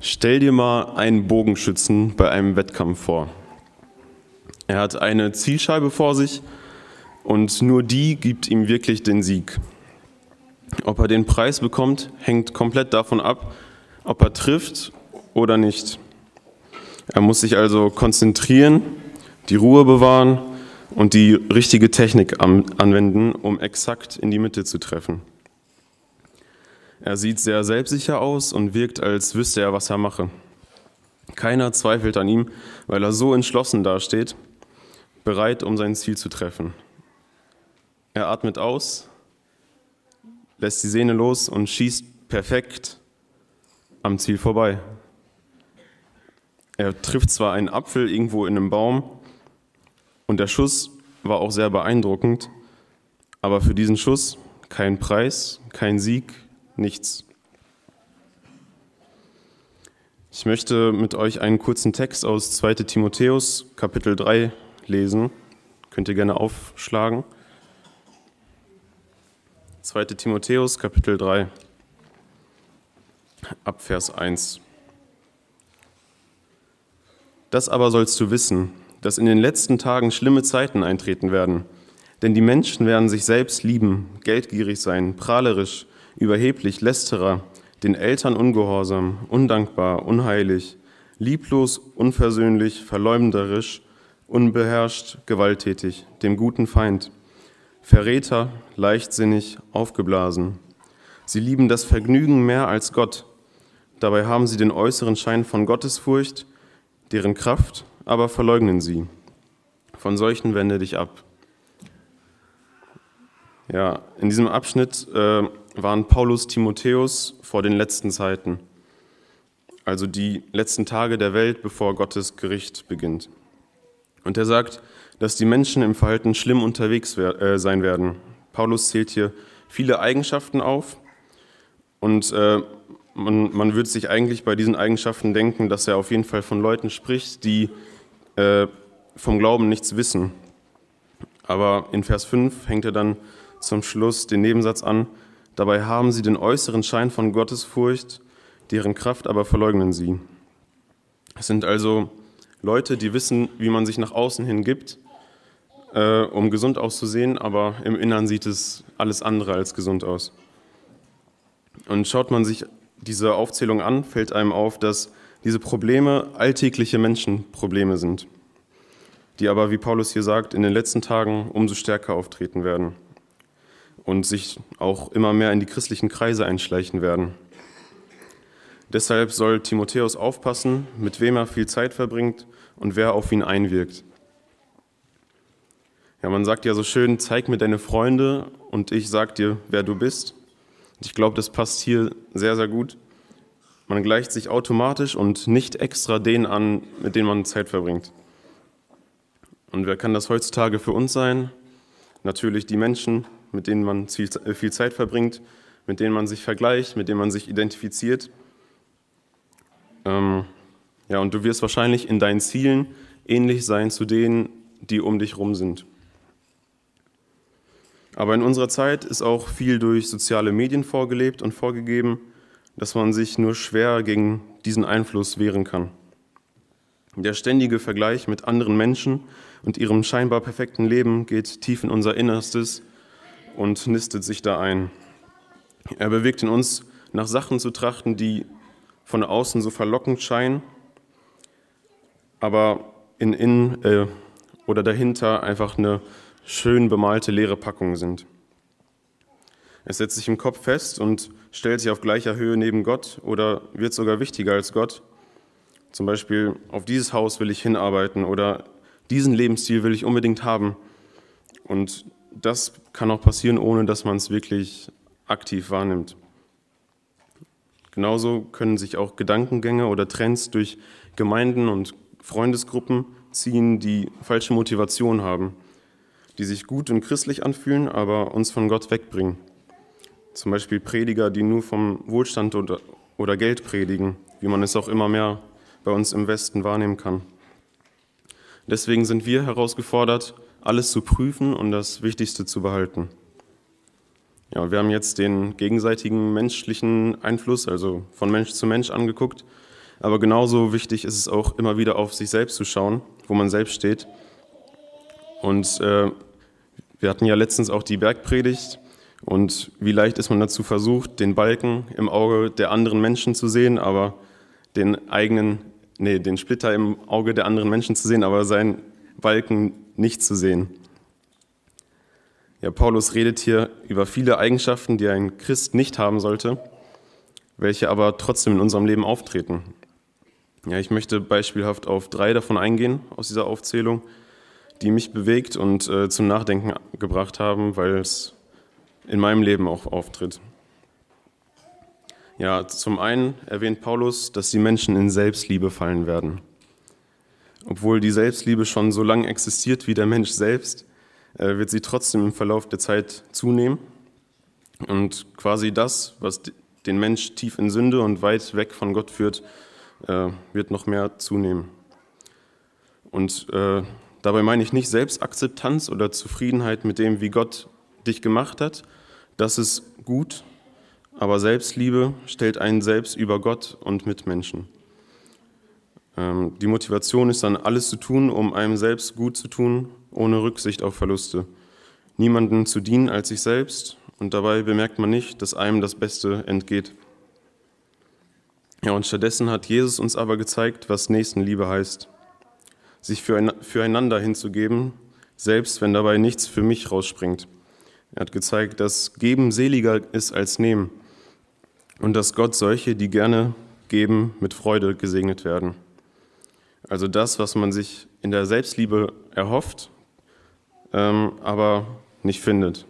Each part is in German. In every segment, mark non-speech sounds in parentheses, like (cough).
Stell dir mal einen Bogenschützen bei einem Wettkampf vor. Er hat eine Zielscheibe vor sich und nur die gibt ihm wirklich den Sieg. Ob er den Preis bekommt, hängt komplett davon ab, ob er trifft oder nicht. Er muss sich also konzentrieren, die Ruhe bewahren und die richtige Technik anwenden, um exakt in die Mitte zu treffen. Er sieht sehr selbstsicher aus und wirkt, als wüsste er, was er mache. Keiner zweifelt an ihm, weil er so entschlossen dasteht, bereit, um sein Ziel zu treffen. Er atmet aus, lässt die Sehne los und schießt perfekt am Ziel vorbei. Er trifft zwar einen Apfel irgendwo in einem Baum und der Schuss war auch sehr beeindruckend, aber für diesen Schuss kein Preis, kein Sieg, nichts. Ich möchte mit euch einen kurzen Text aus 2 Timotheus Kapitel 3 lesen. Könnt ihr gerne aufschlagen. 2 Timotheus Kapitel 3 ab Vers 1. Das aber sollst du wissen, dass in den letzten Tagen schlimme Zeiten eintreten werden. Denn die Menschen werden sich selbst lieben, geldgierig sein, prahlerisch, überheblich, lästerer, den Eltern ungehorsam, undankbar, unheilig, lieblos, unversöhnlich, verleumderisch, unbeherrscht, gewalttätig, dem guten Feind, Verräter, leichtsinnig, aufgeblasen. Sie lieben das Vergnügen mehr als Gott. Dabei haben sie den äußeren Schein von Gottesfurcht, deren Kraft aber verleugnen sie. Von solchen wende dich ab. Ja, in diesem Abschnitt äh, waren Paulus Timotheus vor den letzten Zeiten, also die letzten Tage der Welt, bevor Gottes Gericht beginnt. Und er sagt, dass die Menschen im Verhalten schlimm unterwegs äh, sein werden. Paulus zählt hier viele Eigenschaften auf und äh, man, man würde sich eigentlich bei diesen Eigenschaften denken, dass er auf jeden Fall von Leuten spricht, die äh, vom Glauben nichts wissen. Aber in Vers 5 hängt er dann zum Schluss den Nebensatz an, dabei haben sie den äußeren Schein von Gottesfurcht, deren Kraft aber verleugnen sie. Es sind also Leute, die wissen, wie man sich nach außen hin gibt, äh, um gesund auszusehen, aber im Innern sieht es alles andere als gesund aus. Und schaut man sich diese Aufzählung an, fällt einem auf, dass diese Probleme alltägliche Menschenprobleme sind, die aber, wie Paulus hier sagt, in den letzten Tagen umso stärker auftreten werden und sich auch immer mehr in die christlichen Kreise einschleichen werden. Deshalb soll Timotheus aufpassen, mit wem er viel Zeit verbringt und wer auf ihn einwirkt. Ja, man sagt ja so schön, zeig mir deine Freunde und ich sag dir, wer du bist. Ich glaube, das passt hier sehr, sehr gut. Man gleicht sich automatisch und nicht extra denen an, mit denen man Zeit verbringt. Und wer kann das heutzutage für uns sein? Natürlich die Menschen, mit denen man äh, viel Zeit verbringt, mit denen man sich vergleicht, mit denen man sich identifiziert. Ähm, ja, und du wirst wahrscheinlich in deinen Zielen ähnlich sein zu denen, die um dich rum sind. Aber in unserer Zeit ist auch viel durch soziale Medien vorgelebt und vorgegeben, dass man sich nur schwer gegen diesen Einfluss wehren kann. Der ständige Vergleich mit anderen Menschen und ihrem scheinbar perfekten Leben geht tief in unser Innerstes und nistet sich da ein. Er bewegt in uns, nach Sachen zu trachten, die von außen so verlockend scheinen, aber in innen äh, oder dahinter einfach eine schön bemalte leere Packung sind. Es setzt sich im Kopf fest und stellt sich auf gleicher Höhe neben Gott oder wird sogar wichtiger als Gott. Zum Beispiel, auf dieses Haus will ich hinarbeiten oder diesen Lebensstil will ich unbedingt haben. Und das kann auch passieren, ohne dass man es wirklich aktiv wahrnimmt. Genauso können sich auch Gedankengänge oder Trends durch Gemeinden und Freundesgruppen ziehen, die falsche Motivation haben, die sich gut und christlich anfühlen, aber uns von Gott wegbringen. Zum Beispiel Prediger, die nur vom Wohlstand oder, oder Geld predigen, wie man es auch immer mehr bei uns im Westen wahrnehmen kann. Deswegen sind wir herausgefordert, alles zu prüfen und das Wichtigste zu behalten. Ja, wir haben jetzt den gegenseitigen menschlichen Einfluss, also von Mensch zu Mensch angeguckt, Aber genauso wichtig ist es auch immer wieder auf sich selbst zu schauen, wo man selbst steht. Und äh, wir hatten ja letztens auch die Bergpredigt. Und wie leicht ist man dazu versucht, den Balken im Auge der anderen Menschen zu sehen, aber den eigenen, nee, den Splitter im Auge der anderen Menschen zu sehen, aber seinen Balken nicht zu sehen. Ja, Paulus redet hier über viele Eigenschaften, die ein Christ nicht haben sollte, welche aber trotzdem in unserem Leben auftreten. Ja, ich möchte beispielhaft auf drei davon eingehen aus dieser Aufzählung, die mich bewegt und äh, zum Nachdenken gebracht haben, weil es in meinem Leben auch auftritt. Ja, zum einen erwähnt Paulus, dass die Menschen in Selbstliebe fallen werden. Obwohl die Selbstliebe schon so lange existiert wie der Mensch selbst, äh, wird sie trotzdem im Verlauf der Zeit zunehmen. Und quasi das, was den Mensch tief in Sünde und weit weg von Gott führt, äh, wird noch mehr zunehmen. Und äh, dabei meine ich nicht Selbstakzeptanz oder Zufriedenheit mit dem, wie Gott dich gemacht hat. Das ist gut, aber Selbstliebe stellt einen selbst über Gott und Mitmenschen. Ähm, die Motivation ist dann, alles zu tun, um einem selbst gut zu tun, ohne Rücksicht auf Verluste. Niemanden zu dienen als sich selbst und dabei bemerkt man nicht, dass einem das Beste entgeht. Ja, und stattdessen hat Jesus uns aber gezeigt, was Nächstenliebe heißt. Sich füreinander hinzugeben, selbst wenn dabei nichts für mich rausspringt. Er hat gezeigt, dass Geben seliger ist als Nehmen und dass Gott solche, die gerne geben, mit Freude gesegnet werden. Also das, was man sich in der Selbstliebe erhofft, ähm, aber nicht findet.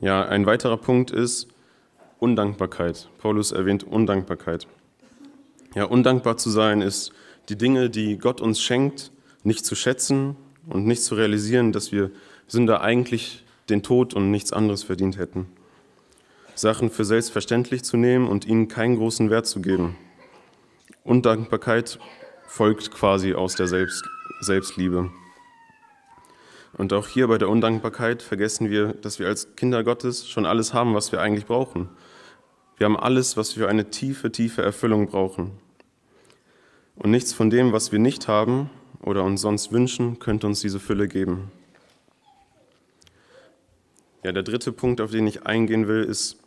Ja, ein weiterer Punkt ist, Undankbarkeit. Paulus erwähnt Undankbarkeit. Ja, undankbar zu sein ist, die Dinge, die Gott uns schenkt, nicht zu schätzen und nicht zu realisieren, dass wir Sünder eigentlich den Tod und nichts anderes verdient hätten. Sachen für selbstverständlich zu nehmen und ihnen keinen großen Wert zu geben. Undankbarkeit folgt quasi aus der Selbst Selbstliebe. Und auch hier bei der Undankbarkeit vergessen wir, dass wir als Kinder Gottes schon alles haben, was wir eigentlich brauchen. Wir haben alles, was wir für eine tiefe, tiefe Erfüllung brauchen. Und nichts von dem, was wir nicht haben oder uns sonst wünschen, könnte uns diese Fülle geben. Ja, der dritte Punkt, auf den ich eingehen will, ist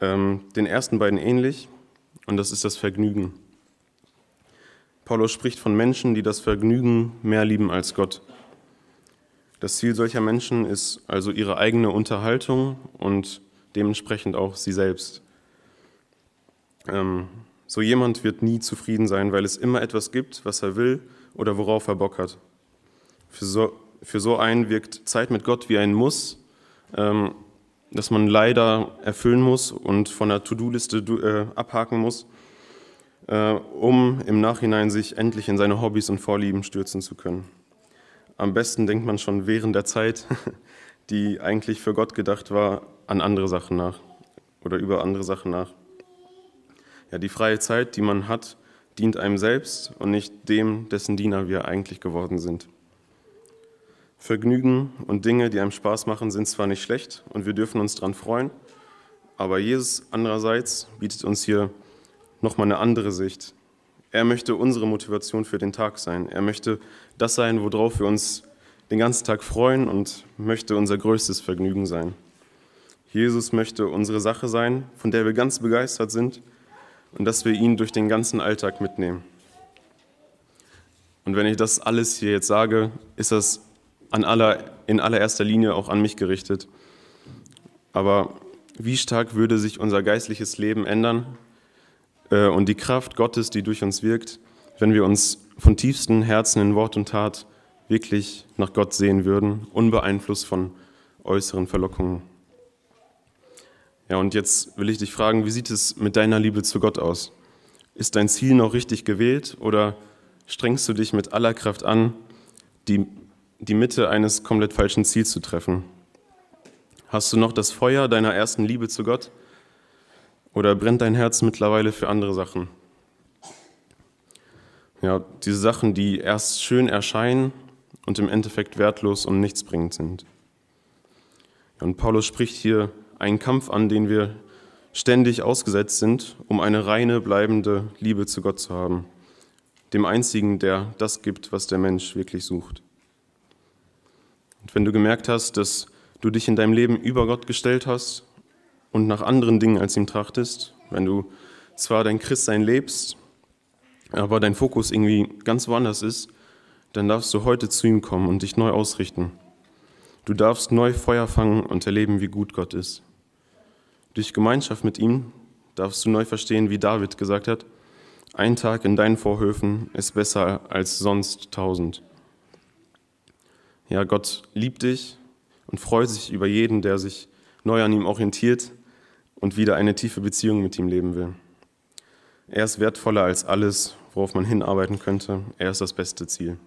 ähm, den ersten beiden ähnlich, und das ist das Vergnügen. Paulus spricht von Menschen, die das Vergnügen mehr lieben als Gott. Das Ziel solcher Menschen ist also ihre eigene Unterhaltung und dementsprechend auch sie selbst. Ähm, so jemand wird nie zufrieden sein, weil es immer etwas gibt, was er will oder worauf er Bock hat. Für so, für so einen wirkt Zeit mit Gott wie ein Muss, ähm, das man leider erfüllen muss und von der To-Do-Liste äh, abhaken muss, äh, um im Nachhinein sich endlich in seine Hobbys und Vorlieben stürzen zu können. Am besten denkt man schon während der Zeit, (laughs) die eigentlich für Gott gedacht war, an andere Sachen nach oder über andere Sachen nach. Ja, die freie Zeit, die man hat, dient einem selbst und nicht dem, dessen Diener wir eigentlich geworden sind. Vergnügen und Dinge, die einem Spaß machen, sind zwar nicht schlecht und wir dürfen uns daran freuen, aber Jesus andererseits bietet uns hier nochmal eine andere Sicht. Er möchte unsere Motivation für den Tag sein. Er möchte das sein, worauf wir uns den ganzen Tag freuen und möchte unser größtes Vergnügen sein. Jesus möchte unsere Sache sein, von der wir ganz begeistert sind und dass wir ihn durch den ganzen Alltag mitnehmen. Und wenn ich das alles hier jetzt sage, ist das an aller, in allererster Linie auch an mich gerichtet. Aber wie stark würde sich unser geistliches Leben ändern und die Kraft Gottes, die durch uns wirkt, wenn wir uns von tiefstem Herzen in Wort und Tat wirklich nach Gott sehen würden, unbeeinflusst von äußeren Verlockungen. Ja, und jetzt will ich dich fragen, wie sieht es mit deiner Liebe zu Gott aus? Ist dein Ziel noch richtig gewählt oder strengst du dich mit aller Kraft an, die, die Mitte eines komplett falschen Ziels zu treffen? Hast du noch das Feuer deiner ersten Liebe zu Gott oder brennt dein Herz mittlerweile für andere Sachen? Ja, diese Sachen, die erst schön erscheinen und im Endeffekt wertlos und nichtsbringend sind. Und Paulus spricht hier einen Kampf an, den wir ständig ausgesetzt sind, um eine reine, bleibende Liebe zu Gott zu haben, dem Einzigen, der das gibt, was der Mensch wirklich sucht. Und wenn du gemerkt hast, dass du dich in deinem Leben über Gott gestellt hast und nach anderen Dingen als ihm trachtest, wenn du zwar dein Christsein lebst, aber dein Fokus irgendwie ganz woanders ist, dann darfst du heute zu ihm kommen und dich neu ausrichten. Du darfst neu Feuer fangen und erleben, wie gut Gott ist. Durch Gemeinschaft mit ihm darfst du neu verstehen, wie David gesagt hat, ein Tag in deinen Vorhöfen ist besser als sonst tausend. Ja, Gott liebt dich und freut sich über jeden, der sich neu an ihm orientiert und wieder eine tiefe Beziehung mit ihm leben will. Er ist wertvoller als alles, worauf man hinarbeiten könnte. Er ist das beste Ziel.